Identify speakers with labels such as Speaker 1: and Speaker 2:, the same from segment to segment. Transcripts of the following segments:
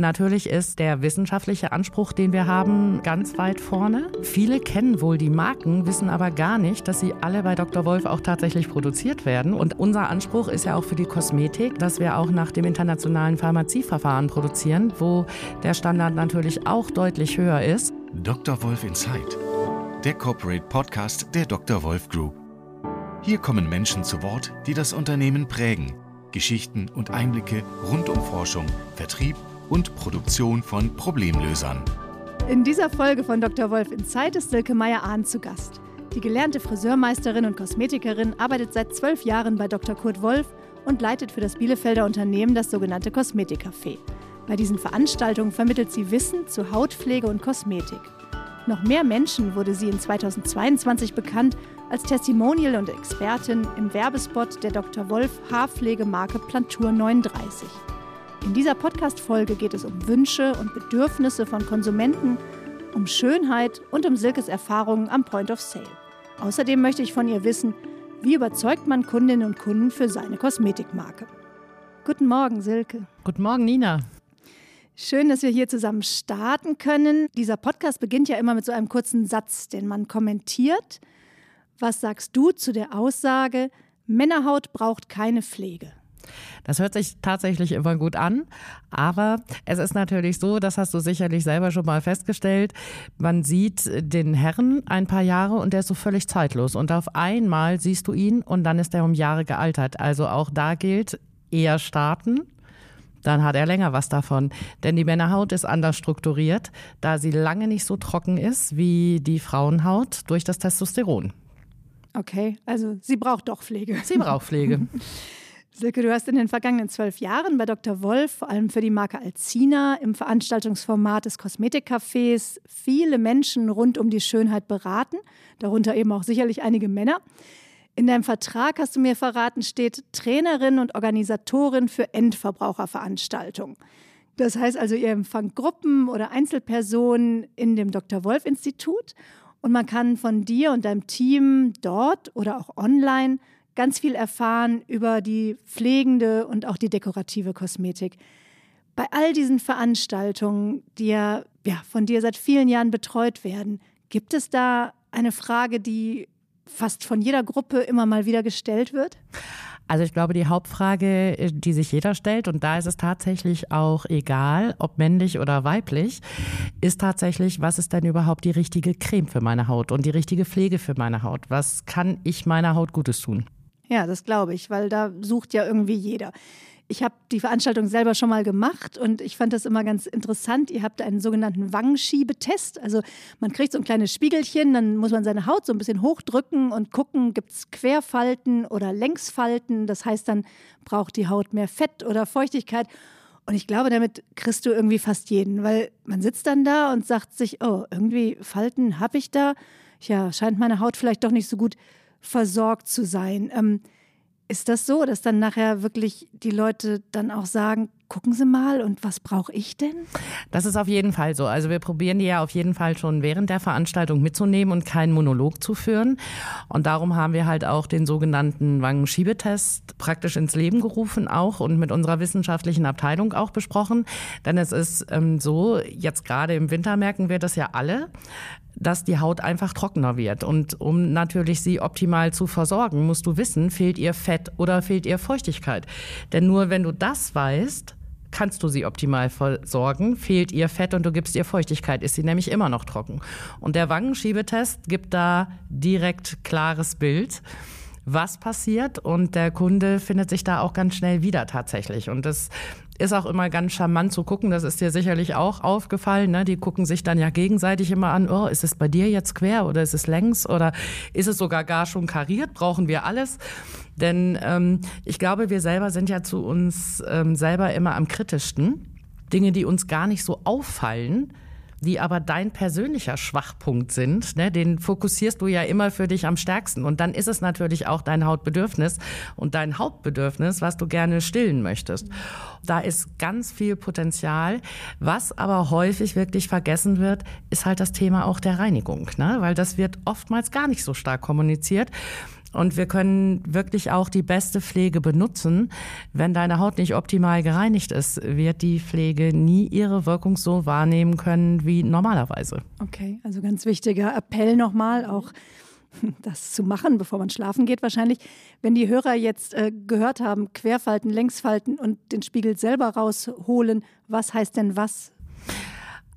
Speaker 1: Natürlich ist der wissenschaftliche Anspruch, den wir haben, ganz weit vorne. Viele kennen wohl die Marken, wissen aber gar nicht, dass sie alle bei Dr. Wolf auch tatsächlich produziert werden. Und unser Anspruch ist ja auch für die Kosmetik, dass wir auch nach dem internationalen Pharmazieverfahren produzieren, wo der Standard natürlich auch deutlich höher ist.
Speaker 2: Dr. Wolf Inside, der Corporate Podcast der Dr. Wolf Group. Hier kommen Menschen zu Wort, die das Unternehmen prägen. Geschichten und Einblicke rund um Forschung, Vertrieb und Produktion von Problemlösern.
Speaker 3: In dieser Folge von Dr. Wolf in Zeit ist Silke Meyer-Ahn zu Gast. Die gelernte Friseurmeisterin und Kosmetikerin arbeitet seit zwölf Jahren bei Dr. Kurt Wolf und leitet für das Bielefelder Unternehmen das sogenannte Kosmetikcafé. Bei diesen Veranstaltungen vermittelt sie Wissen zu Hautpflege und Kosmetik. Noch mehr Menschen wurde sie in 2022 bekannt als Testimonial und Expertin im Werbespot der Dr. Wolf Haarpflegemarke Plantur 39. In dieser Podcast-Folge geht es um Wünsche und Bedürfnisse von Konsumenten, um Schönheit und um Silkes Erfahrungen am Point of Sale. Außerdem möchte ich von ihr wissen, wie überzeugt man Kundinnen und Kunden für seine Kosmetikmarke. Guten Morgen, Silke.
Speaker 1: Guten Morgen, Nina.
Speaker 3: Schön, dass wir hier zusammen starten können. Dieser Podcast beginnt ja immer mit so einem kurzen Satz, den man kommentiert. Was sagst du zu der Aussage, Männerhaut braucht keine Pflege?
Speaker 1: Das hört sich tatsächlich immer gut an, aber es ist natürlich so, das hast du sicherlich selber schon mal festgestellt, man sieht den Herrn ein paar Jahre und der ist so völlig zeitlos und auf einmal siehst du ihn und dann ist er um Jahre gealtert. Also auch da gilt, eher starten, dann hat er länger was davon. Denn die Männerhaut ist anders strukturiert, da sie lange nicht so trocken ist wie die Frauenhaut durch das Testosteron.
Speaker 3: Okay, also sie braucht doch Pflege.
Speaker 1: Sie braucht Pflege.
Speaker 3: Silke, du hast in den vergangenen zwölf Jahren bei Dr. Wolf, vor allem für die Marke Alcina, im Veranstaltungsformat des Kosmetikcafés viele Menschen rund um die Schönheit beraten, darunter eben auch sicherlich einige Männer. In deinem Vertrag hast du mir verraten, steht Trainerin und Organisatorin für Endverbraucherveranstaltungen. Das heißt also, ihr empfangt Gruppen oder Einzelpersonen in dem Dr. Wolf Institut und man kann von dir und deinem Team dort oder auch online ganz viel erfahren über die pflegende und auch die dekorative Kosmetik. Bei all diesen Veranstaltungen, die ja, ja von dir seit vielen Jahren betreut werden, gibt es da eine Frage, die fast von jeder Gruppe immer mal wieder gestellt wird?
Speaker 1: Also ich glaube, die Hauptfrage, die sich jeder stellt, und da ist es tatsächlich auch egal, ob männlich oder weiblich, ist tatsächlich, was ist denn überhaupt die richtige Creme für meine Haut und die richtige Pflege für meine Haut? Was kann ich meiner Haut Gutes tun?
Speaker 3: Ja, das glaube ich, weil da sucht ja irgendwie jeder. Ich habe die Veranstaltung selber schon mal gemacht und ich fand das immer ganz interessant. Ihr habt einen sogenannten Wangenschiebetest. Also man kriegt so ein kleines Spiegelchen, dann muss man seine Haut so ein bisschen hochdrücken und gucken, gibt es Querfalten oder Längsfalten. Das heißt, dann braucht die Haut mehr Fett oder Feuchtigkeit. Und ich glaube, damit kriegst du irgendwie fast jeden, weil man sitzt dann da und sagt sich, oh, irgendwie Falten habe ich da. Ja, scheint meine Haut vielleicht doch nicht so gut versorgt zu sein. Ähm, ist das so, dass dann nachher wirklich die Leute dann auch sagen, gucken Sie mal und was brauche ich denn?
Speaker 1: Das ist auf jeden Fall so. Also wir probieren die ja auf jeden Fall schon während der Veranstaltung mitzunehmen und keinen Monolog zu führen. Und darum haben wir halt auch den sogenannten Wangenschiebetest praktisch ins Leben gerufen auch und mit unserer wissenschaftlichen Abteilung auch besprochen. Denn es ist ähm, so, jetzt gerade im Winter merken wir das ja alle dass die Haut einfach trockener wird. Und um natürlich sie optimal zu versorgen, musst du wissen, fehlt ihr Fett oder fehlt ihr Feuchtigkeit. Denn nur wenn du das weißt, kannst du sie optimal versorgen. Fehlt ihr Fett und du gibst ihr Feuchtigkeit, ist sie nämlich immer noch trocken. Und der Wangenschiebetest gibt da direkt klares Bild was passiert und der Kunde findet sich da auch ganz schnell wieder tatsächlich. Und das ist auch immer ganz charmant zu gucken. Das ist dir sicherlich auch aufgefallen. Ne? Die gucken sich dann ja gegenseitig immer an, oh, ist es bei dir jetzt quer oder ist es längs oder ist es sogar gar schon kariert? Brauchen wir alles? Denn ähm, ich glaube, wir selber sind ja zu uns ähm, selber immer am kritischsten. Dinge, die uns gar nicht so auffallen, die aber dein persönlicher Schwachpunkt sind, ne, den fokussierst du ja immer für dich am stärksten. Und dann ist es natürlich auch dein Hautbedürfnis und dein Hauptbedürfnis, was du gerne stillen möchtest. Da ist ganz viel Potenzial. Was aber häufig wirklich vergessen wird, ist halt das Thema auch der Reinigung, ne? weil das wird oftmals gar nicht so stark kommuniziert. Und wir können wirklich auch die beste Pflege benutzen. Wenn deine Haut nicht optimal gereinigt ist, wird die Pflege nie ihre Wirkung so wahrnehmen können wie normalerweise.
Speaker 3: Okay, also ganz wichtiger Appell nochmal, auch das zu machen, bevor man schlafen geht wahrscheinlich. Wenn die Hörer jetzt äh, gehört haben, Querfalten, Längsfalten und den Spiegel selber rausholen, was heißt denn was?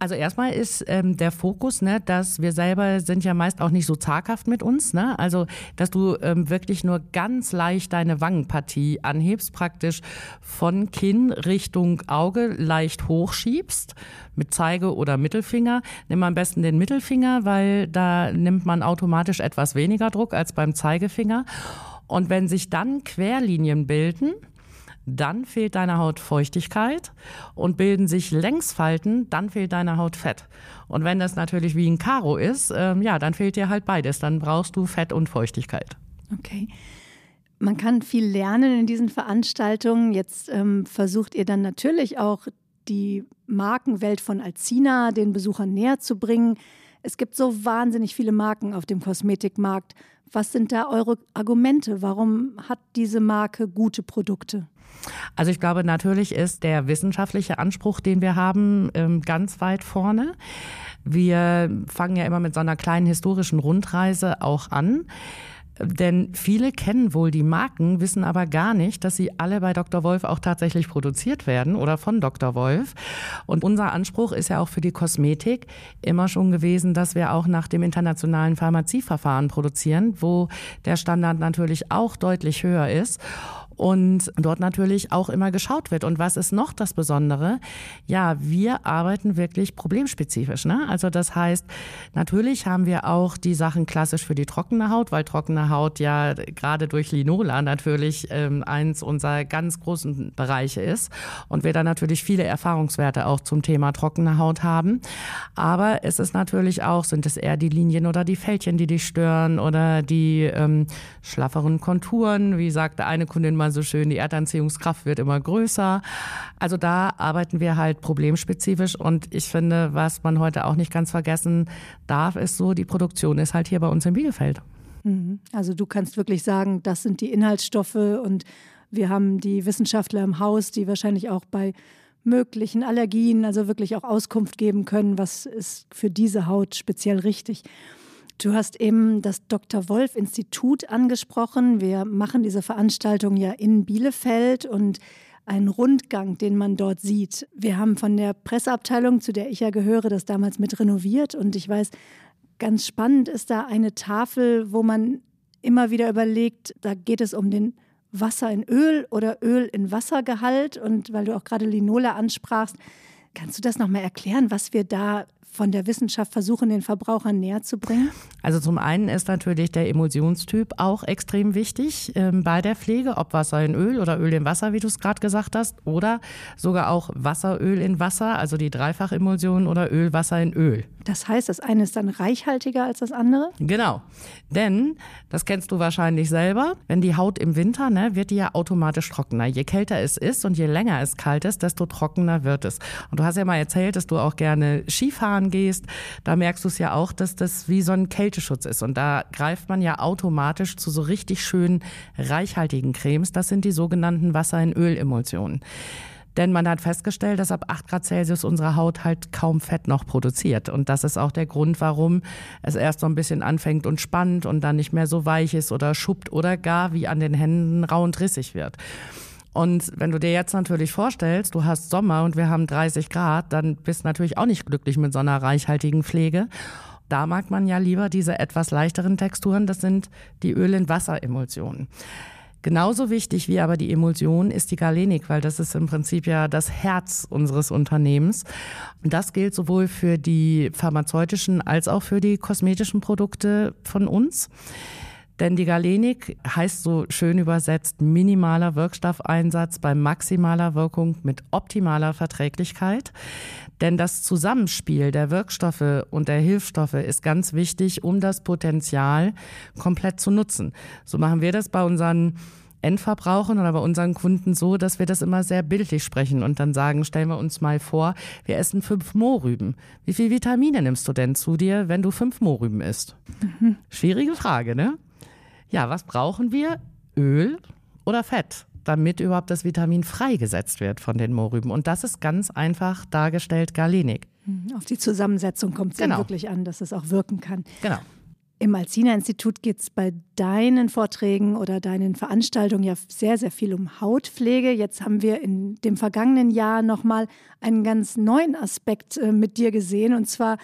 Speaker 1: Also erstmal ist ähm, der Fokus, ne, dass wir selber sind ja meist auch nicht so zaghaft mit uns. Ne? Also dass du ähm, wirklich nur ganz leicht deine Wangenpartie anhebst, praktisch von Kinn Richtung Auge leicht hochschiebst mit Zeige oder Mittelfinger. Nimm am besten den Mittelfinger, weil da nimmt man automatisch etwas weniger Druck als beim Zeigefinger. Und wenn sich dann Querlinien bilden, dann fehlt deiner Haut Feuchtigkeit und bilden sich Längsfalten, dann fehlt deiner Haut Fett. Und wenn das natürlich wie ein Karo ist, ähm, ja, dann fehlt dir halt beides. Dann brauchst du Fett und Feuchtigkeit.
Speaker 3: Okay. Man kann viel lernen in diesen Veranstaltungen. Jetzt ähm, versucht ihr dann natürlich auch die Markenwelt von Alcina den Besuchern näher zu bringen. Es gibt so wahnsinnig viele Marken auf dem Kosmetikmarkt. Was sind da eure Argumente? Warum hat diese Marke gute Produkte?
Speaker 1: Also ich glaube, natürlich ist der wissenschaftliche Anspruch, den wir haben, ähm, ganz weit vorne. Wir fangen ja immer mit so einer kleinen historischen Rundreise auch an. Denn viele kennen wohl die Marken, wissen aber gar nicht, dass sie alle bei Dr. Wolf auch tatsächlich produziert werden oder von Dr. Wolf. Und unser Anspruch ist ja auch für die Kosmetik immer schon gewesen, dass wir auch nach dem internationalen Pharmazieverfahren produzieren, wo der Standard natürlich auch deutlich höher ist und dort natürlich auch immer geschaut wird. Und was ist noch das Besondere? Ja, wir arbeiten wirklich problemspezifisch. Ne? Also das heißt, natürlich haben wir auch die Sachen klassisch für die trockene Haut, weil trockene Haut ja gerade durch Linola natürlich ähm, eins unserer ganz großen Bereiche ist und wir da natürlich viele Erfahrungswerte auch zum Thema trockene Haut haben. Aber es ist natürlich auch, sind es eher die Linien oder die Fältchen, die dich stören oder die ähm, schlafferen Konturen, wie sagte eine Kundin mal so schön, die Erdanziehungskraft wird immer größer. Also da arbeiten wir halt problemspezifisch und ich finde, was man heute auch nicht ganz vergessen darf, ist so, die Produktion ist halt hier bei uns in Bielefeld.
Speaker 3: Mhm. Also du kannst wirklich sagen, das sind die Inhaltsstoffe und wir haben die Wissenschaftler im Haus, die wahrscheinlich auch bei möglichen Allergien, also wirklich auch Auskunft geben können, was ist für diese Haut speziell richtig. Du hast eben das Dr. Wolf Institut angesprochen. Wir machen diese Veranstaltung ja in Bielefeld und einen Rundgang, den man dort sieht. Wir haben von der Presseabteilung, zu der ich ja gehöre, das damals mit renoviert und ich weiß, ganz spannend ist da eine Tafel, wo man immer wieder überlegt, da geht es um den Wasser in Öl oder Öl in Wassergehalt und weil du auch gerade Linola ansprachst, kannst du das noch mal erklären, was wir da von der Wissenschaft versuchen, den Verbrauchern näher zu bringen?
Speaker 1: Also zum einen ist natürlich der Emulsionstyp auch extrem wichtig ähm, bei der Pflege, ob Wasser in Öl oder Öl in Wasser, wie du es gerade gesagt hast, oder sogar auch Wasseröl in Wasser, also die Dreifachemulsion oder Ölwasser in Öl.
Speaker 3: Das heißt, das eine ist dann reichhaltiger als das andere?
Speaker 1: Genau, denn das kennst du wahrscheinlich selber, wenn die Haut im Winter, ne, wird die ja automatisch trockener. Je kälter es ist und je länger es kalt ist, desto trockener wird es. Und du hast ja mal erzählt, dass du auch gerne Skifahren Skifahren gehst, da merkst du es ja auch, dass das wie so ein Kälteschutz ist. Und da greift man ja automatisch zu so richtig schönen, reichhaltigen Cremes. Das sind die sogenannten Wasser- in Ölemulsionen. Denn man hat festgestellt, dass ab 8 Grad Celsius unsere Haut halt kaum Fett noch produziert. Und das ist auch der Grund, warum es erst so ein bisschen anfängt und spannt und dann nicht mehr so weich ist oder schuppt oder gar wie an den Händen rau und rissig wird. Und wenn du dir jetzt natürlich vorstellst, du hast Sommer und wir haben 30 Grad, dann bist du natürlich auch nicht glücklich mit so einer reichhaltigen Pflege. Da mag man ja lieber diese etwas leichteren Texturen, das sind die Öl- in Wasseremulsionen. Genauso wichtig wie aber die Emulsion ist die Galenik, weil das ist im Prinzip ja das Herz unseres Unternehmens. Und das gilt sowohl für die pharmazeutischen als auch für die kosmetischen Produkte von uns. Denn die Galenik heißt so schön übersetzt minimaler Wirkstoffeinsatz bei maximaler Wirkung mit optimaler Verträglichkeit. Denn das Zusammenspiel der Wirkstoffe und der Hilfsstoffe ist ganz wichtig, um das Potenzial komplett zu nutzen. So machen wir das bei unseren Endverbrauchern oder bei unseren Kunden so, dass wir das immer sehr bildlich sprechen und dann sagen, stellen wir uns mal vor, wir essen fünf Mohrrüben. Wie viel Vitamine nimmst du denn zu dir, wenn du fünf Mohrrüben isst? Mhm. Schwierige Frage, ne? Ja, was brauchen wir? Öl oder Fett? damit überhaupt das Vitamin freigesetzt wird von den Mohrrüben. Und das ist ganz einfach dargestellt Galenik.
Speaker 3: Hm, auf die Zusammensetzung kommt es genau. wirklich an, dass es auch wirken kann.
Speaker 1: Genau.
Speaker 3: Im Alzina-Institut geht es bei deinen Vorträgen oder deinen Veranstaltungen ja sehr, sehr viel um Hautpflege. Jetzt haben wir in dem vergangenen Jahr nochmal einen ganz neuen Aspekt äh, mit dir gesehen. Und zwar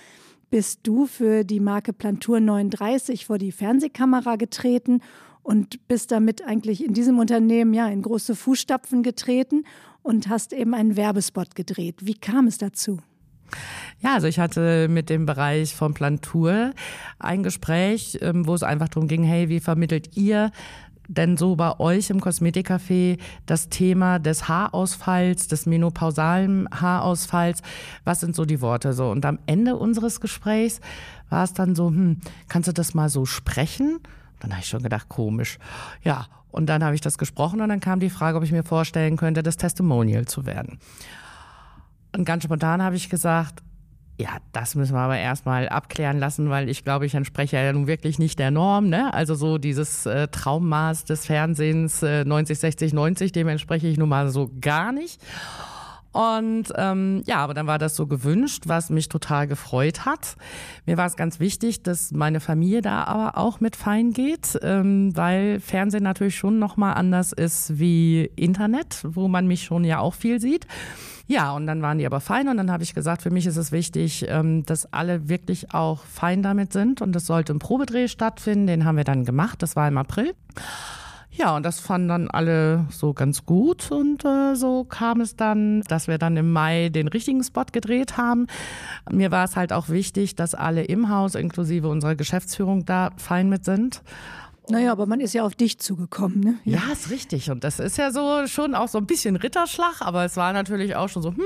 Speaker 3: bist du für die Marke Plantur 39 vor die Fernsehkamera getreten und bist damit eigentlich in diesem Unternehmen ja in große Fußstapfen getreten und hast eben einen Werbespot gedreht. Wie kam es dazu?
Speaker 1: Ja, also ich hatte mit dem Bereich von Plantur ein Gespräch, ähm, wo es einfach darum ging, hey, wie vermittelt ihr denn so bei euch im Kosmetikcafé das Thema des Haarausfalls, des menopausalen Haarausfalls? Was sind so die Worte so? Und am Ende unseres Gesprächs war es dann so, hm, kannst du das mal so sprechen? Dann habe ich schon gedacht, komisch. Ja, und dann habe ich das gesprochen und dann kam die Frage, ob ich mir vorstellen könnte, das Testimonial zu werden. Und ganz spontan habe ich gesagt, ja, das müssen wir aber erstmal abklären lassen, weil ich glaube, ich entspreche ja nun wirklich nicht der Norm. Ne? Also so dieses äh, Traummaß des Fernsehens äh, 90, 60, 90, dem entspreche ich nun mal so gar nicht. Und ähm, ja, aber dann war das so gewünscht, was mich total gefreut hat. Mir war es ganz wichtig, dass meine Familie da aber auch mit fein geht, ähm, weil Fernsehen natürlich schon nochmal anders ist wie Internet, wo man mich schon ja auch viel sieht. Ja, und dann waren die aber fein und dann habe ich gesagt, für mich ist es wichtig, ähm, dass alle wirklich auch fein damit sind und es sollte im Probedreh stattfinden. Den haben wir dann gemacht, das war im April. Ja, und das fanden dann alle so ganz gut und äh, so kam es dann, dass wir dann im Mai den richtigen Spot gedreht haben. Mir war es halt auch wichtig, dass alle im Haus, inklusive unserer Geschäftsführung, da fein mit sind.
Speaker 3: Naja, aber man ist ja auf dich zugekommen, ne?
Speaker 1: Ja. ja, ist richtig. Und das ist ja so schon auch so ein bisschen Ritterschlag, aber es war natürlich auch schon so, hm,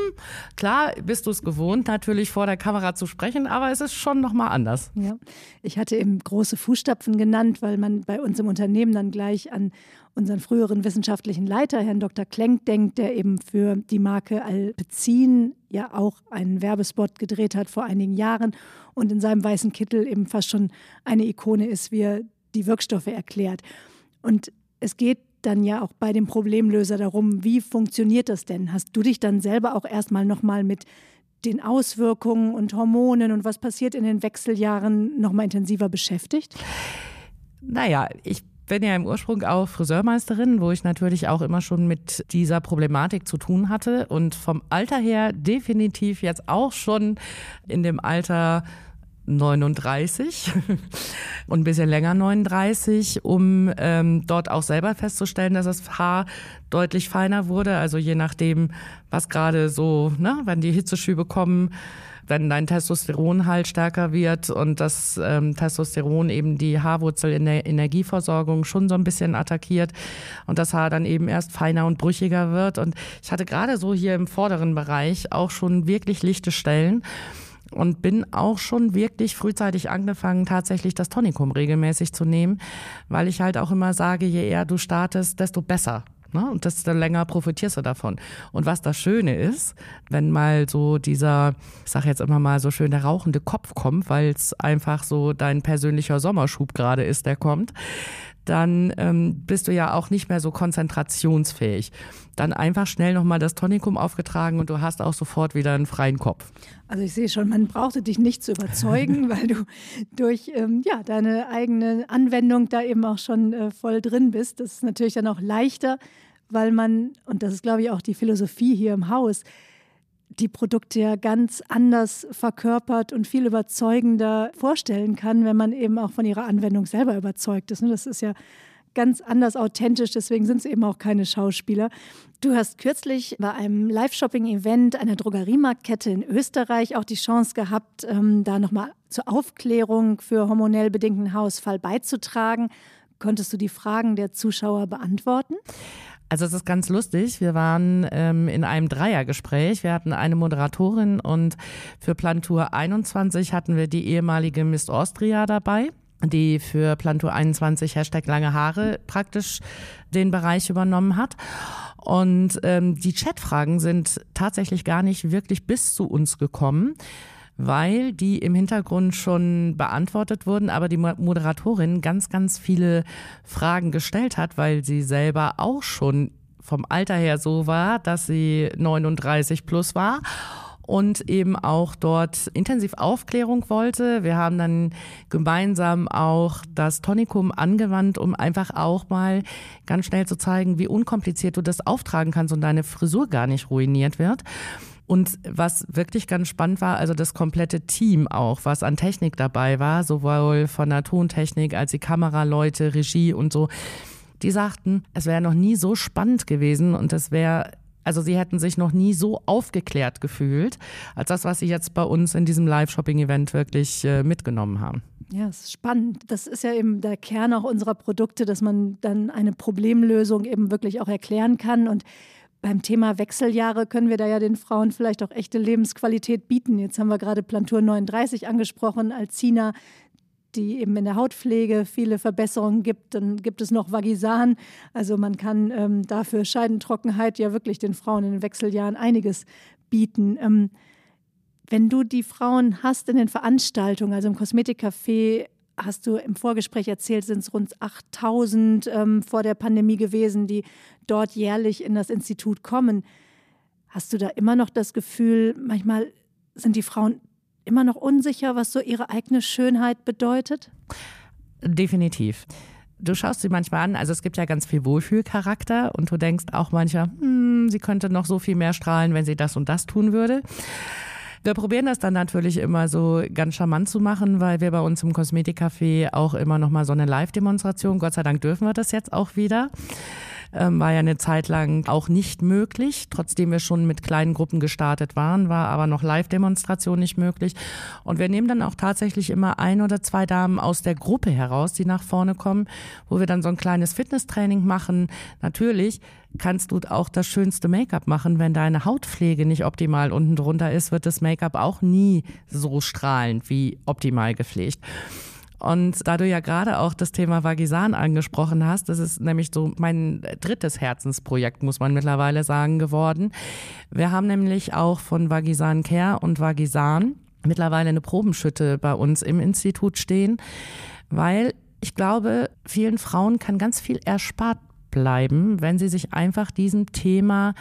Speaker 1: klar bist du es gewohnt, natürlich vor der Kamera zu sprechen, aber es ist schon nochmal anders.
Speaker 3: Ja, ich hatte eben große Fußstapfen genannt, weil man bei uns im Unternehmen dann gleich an unseren früheren wissenschaftlichen Leiter, Herrn Dr. Klenk, denkt, der eben für die Marke Alpecin ja auch einen Werbespot gedreht hat vor einigen Jahren und in seinem weißen Kittel eben fast schon eine Ikone ist, wie er die Wirkstoffe erklärt. Und es geht dann ja auch bei dem Problemlöser darum, wie funktioniert das denn? Hast du dich dann selber auch erstmal nochmal mit den Auswirkungen und Hormonen und was passiert in den Wechseljahren nochmal intensiver beschäftigt?
Speaker 1: Naja, ich bin ja im Ursprung auch Friseurmeisterin, wo ich natürlich auch immer schon mit dieser Problematik zu tun hatte und vom Alter her definitiv jetzt auch schon in dem Alter 39 und ein bisschen länger 39, um ähm, dort auch selber festzustellen, dass das Haar deutlich feiner wurde. Also je nachdem, was gerade so, ne, wenn die Hitzeschübe kommen, wenn dein Testosteron halt stärker wird und das ähm, Testosteron eben die Haarwurzel in der Energieversorgung schon so ein bisschen attackiert und das Haar dann eben erst feiner und brüchiger wird. Und ich hatte gerade so hier im vorderen Bereich auch schon wirklich lichte Stellen und bin auch schon wirklich frühzeitig angefangen, tatsächlich das Tonikum regelmäßig zu nehmen, weil ich halt auch immer sage, je eher du startest, desto besser. Ne? Und desto länger profitierst du davon. Und was das Schöne ist, wenn mal so dieser, ich sage jetzt immer mal so schön, der rauchende Kopf kommt, weil es einfach so dein persönlicher Sommerschub gerade ist, der kommt, dann ähm, bist du ja auch nicht mehr so konzentrationsfähig. Dann einfach schnell nochmal das Tonikum aufgetragen und du hast auch sofort wieder einen freien Kopf.
Speaker 3: Also ich sehe schon, man brauchte dich nicht zu überzeugen, weil du durch ähm, ja, deine eigene Anwendung da eben auch schon äh, voll drin bist. Das ist natürlich dann auch leichter, weil man, und das ist glaube ich auch die Philosophie hier im Haus, die Produkte ja ganz anders verkörpert und viel überzeugender vorstellen kann, wenn man eben auch von ihrer Anwendung selber überzeugt ist. Ne? Das ist ja ganz anders authentisch, deswegen sind es eben auch keine Schauspieler. Du hast kürzlich bei einem Live-Shopping-Event einer Drogeriemarktkette in Österreich auch die Chance gehabt, ähm, da nochmal zur Aufklärung für hormonell bedingten Haarausfall beizutragen. Konntest du die Fragen der Zuschauer beantworten?
Speaker 1: Also es ist ganz lustig. Wir waren ähm, in einem Dreiergespräch. Wir hatten eine Moderatorin und für Plantur 21 hatten wir die ehemalige Miss Austria dabei die für Plantur 21 Hashtag lange Haare praktisch den Bereich übernommen hat. Und ähm, die Chatfragen sind tatsächlich gar nicht wirklich bis zu uns gekommen weil die im Hintergrund schon beantwortet wurden, aber die Moderatorin ganz, ganz viele Fragen gestellt hat, weil sie selber auch schon vom Alter her so war, dass sie 39 plus war und eben auch dort intensiv Aufklärung wollte. Wir haben dann gemeinsam auch das Tonikum angewandt, um einfach auch mal ganz schnell zu zeigen, wie unkompliziert du das auftragen kannst und deine Frisur gar nicht ruiniert wird. Und was wirklich ganz spannend war, also das komplette Team auch, was an Technik dabei war, sowohl von der Tontechnik als die Kameraleute, Regie und so, die sagten, es wäre noch nie so spannend gewesen und es wäre also sie hätten sich noch nie so aufgeklärt gefühlt, als das, was sie jetzt bei uns in diesem Live-Shopping-Event wirklich äh, mitgenommen haben.
Speaker 3: Ja, es ist spannend. Das ist ja eben der Kern auch unserer Produkte, dass man dann eine Problemlösung eben wirklich auch erklären kann. Und beim Thema Wechseljahre können wir da ja den Frauen vielleicht auch echte Lebensqualität bieten. Jetzt haben wir gerade Plantur 39 angesprochen, Alcina, die eben in der Hautpflege viele Verbesserungen gibt. Dann gibt es noch Vagisan. Also man kann ähm, dafür Scheidentrockenheit ja wirklich den Frauen in den Wechseljahren einiges bieten. Ähm, wenn du die Frauen hast in den Veranstaltungen, also im Kosmetikcafé, hast du im Vorgespräch erzählt, sind es rund 8000 ähm, vor der Pandemie gewesen, die dort jährlich in das Institut kommen. Hast du da immer noch das Gefühl, manchmal sind die Frauen immer noch unsicher, was so ihre eigene Schönheit bedeutet?
Speaker 1: Definitiv. Du schaust sie manchmal an, also es gibt ja ganz viel Wohlfühlcharakter und du denkst auch manchmal, hm, sie könnte noch so viel mehr strahlen, wenn sie das und das tun würde. Wir probieren das dann natürlich immer so ganz charmant zu machen, weil wir bei uns im Kosmetikcafé auch immer noch mal so eine Live-Demonstration, Gott sei Dank dürfen wir das jetzt auch wieder ähm, war ja eine Zeit lang auch nicht möglich, trotzdem wir schon mit kleinen Gruppen gestartet waren, war aber noch Live-Demonstration nicht möglich. Und wir nehmen dann auch tatsächlich immer ein oder zwei Damen aus der Gruppe heraus, die nach vorne kommen, wo wir dann so ein kleines Fitnesstraining machen. Natürlich kannst du auch das schönste Make-up machen. Wenn deine Hautpflege nicht optimal unten drunter ist, wird das Make-up auch nie so strahlend wie optimal gepflegt. Und da du ja gerade auch das Thema Vagisan angesprochen hast, das ist nämlich so mein drittes Herzensprojekt, muss man mittlerweile sagen, geworden. Wir haben nämlich auch von Vagisan Care und Vagisan mittlerweile eine Probenschütte bei uns im Institut stehen, weil ich glaube, vielen Frauen kann ganz viel erspart bleiben, wenn sie sich einfach diesem Thema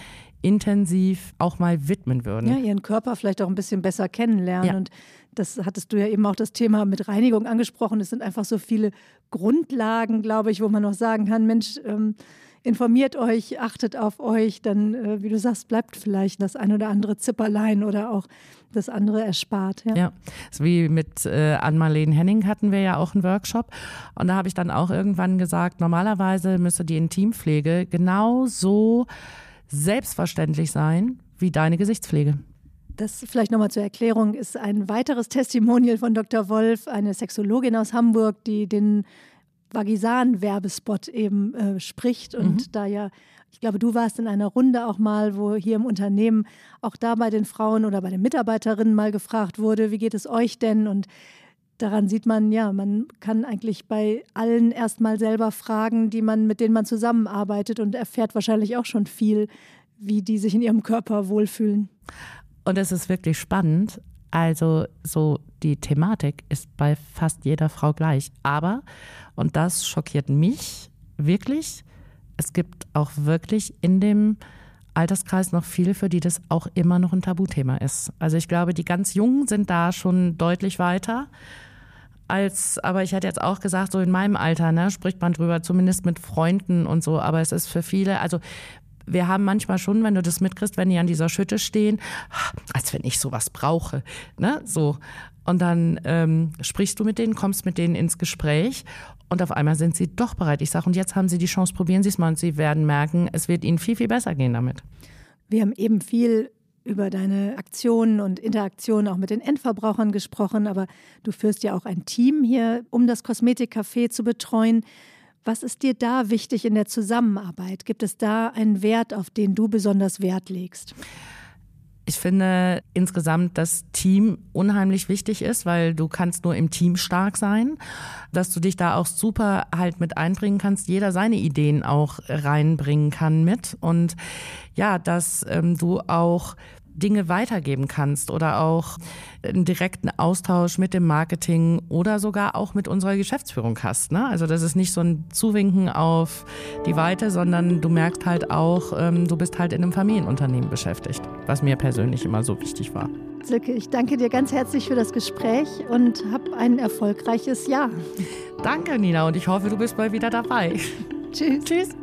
Speaker 1: intensiv auch mal widmen würden.
Speaker 3: Ja, ihren Körper vielleicht auch ein bisschen besser kennenlernen. Ja. Und das hattest du ja eben auch das Thema mit Reinigung angesprochen. Es sind einfach so viele Grundlagen, glaube ich, wo man noch sagen kann, Mensch, ähm, informiert euch, achtet auf euch, dann, äh, wie du sagst, bleibt vielleicht das ein oder andere Zipperlein oder auch das andere erspart.
Speaker 1: Ja, ja. So wie mit äh, Ann-Marlene Henning hatten wir ja auch einen Workshop und da habe ich dann auch irgendwann gesagt, normalerweise müsste die Intimpflege genauso selbstverständlich sein wie deine Gesichtspflege.
Speaker 3: Das vielleicht nochmal zur Erklärung ist ein weiteres Testimonial von Dr. Wolf, eine Sexologin aus Hamburg, die den Vagisan-Werbespot eben äh, spricht und mhm. da ja, ich glaube, du warst in einer Runde auch mal, wo hier im Unternehmen auch da bei den Frauen oder bei den Mitarbeiterinnen mal gefragt wurde, wie geht es euch denn? Und daran sieht man, ja, man kann eigentlich bei allen erstmal selber fragen, die man, mit denen man zusammenarbeitet und erfährt wahrscheinlich auch schon viel, wie die sich in ihrem Körper wohlfühlen.
Speaker 1: Und es ist wirklich spannend. Also so die Thematik ist bei fast jeder Frau gleich. Aber, und das schockiert mich wirklich, es gibt auch wirklich in dem Alterskreis noch viele, für die das auch immer noch ein Tabuthema ist. Also ich glaube, die ganz Jungen sind da schon deutlich weiter. Als, aber ich hätte jetzt auch gesagt, so in meinem Alter, ne, spricht man drüber, zumindest mit Freunden und so. Aber es ist für viele, also wir haben manchmal schon, wenn du das mitkriegst, wenn die an dieser Schütte stehen, als wenn ich sowas brauche, ne, so. Und dann ähm, sprichst du mit denen, kommst mit denen ins Gespräch und auf einmal sind sie doch bereit. Ich sage, und jetzt haben sie die Chance, probieren Sie es mal und sie werden merken, es wird ihnen viel, viel besser gehen damit.
Speaker 3: Wir haben eben viel über deine Aktionen und Interaktionen auch mit den Endverbrauchern gesprochen, aber du führst ja auch ein Team hier, um das Kosmetikcafé zu betreuen. Was ist dir da wichtig in der Zusammenarbeit? Gibt es da einen Wert, auf den du besonders Wert legst?
Speaker 1: Ich finde insgesamt, dass Team unheimlich wichtig ist, weil du kannst nur im Team stark sein, dass du dich da auch super halt mit einbringen kannst, jeder seine Ideen auch reinbringen kann mit und ja, dass ähm, du auch Dinge weitergeben kannst oder auch einen direkten Austausch mit dem Marketing oder sogar auch mit unserer Geschäftsführung hast. Ne? Also das ist nicht so ein Zuwinken auf die Weite, sondern du merkst halt auch, ähm, du bist halt in einem Familienunternehmen beschäftigt, was mir persönlich immer so wichtig war.
Speaker 3: Silke, ich danke dir ganz herzlich für das Gespräch und hab ein erfolgreiches Jahr.
Speaker 1: Danke, Nina, und ich hoffe, du bist bald wieder dabei.
Speaker 3: Tschüss. Tschüss.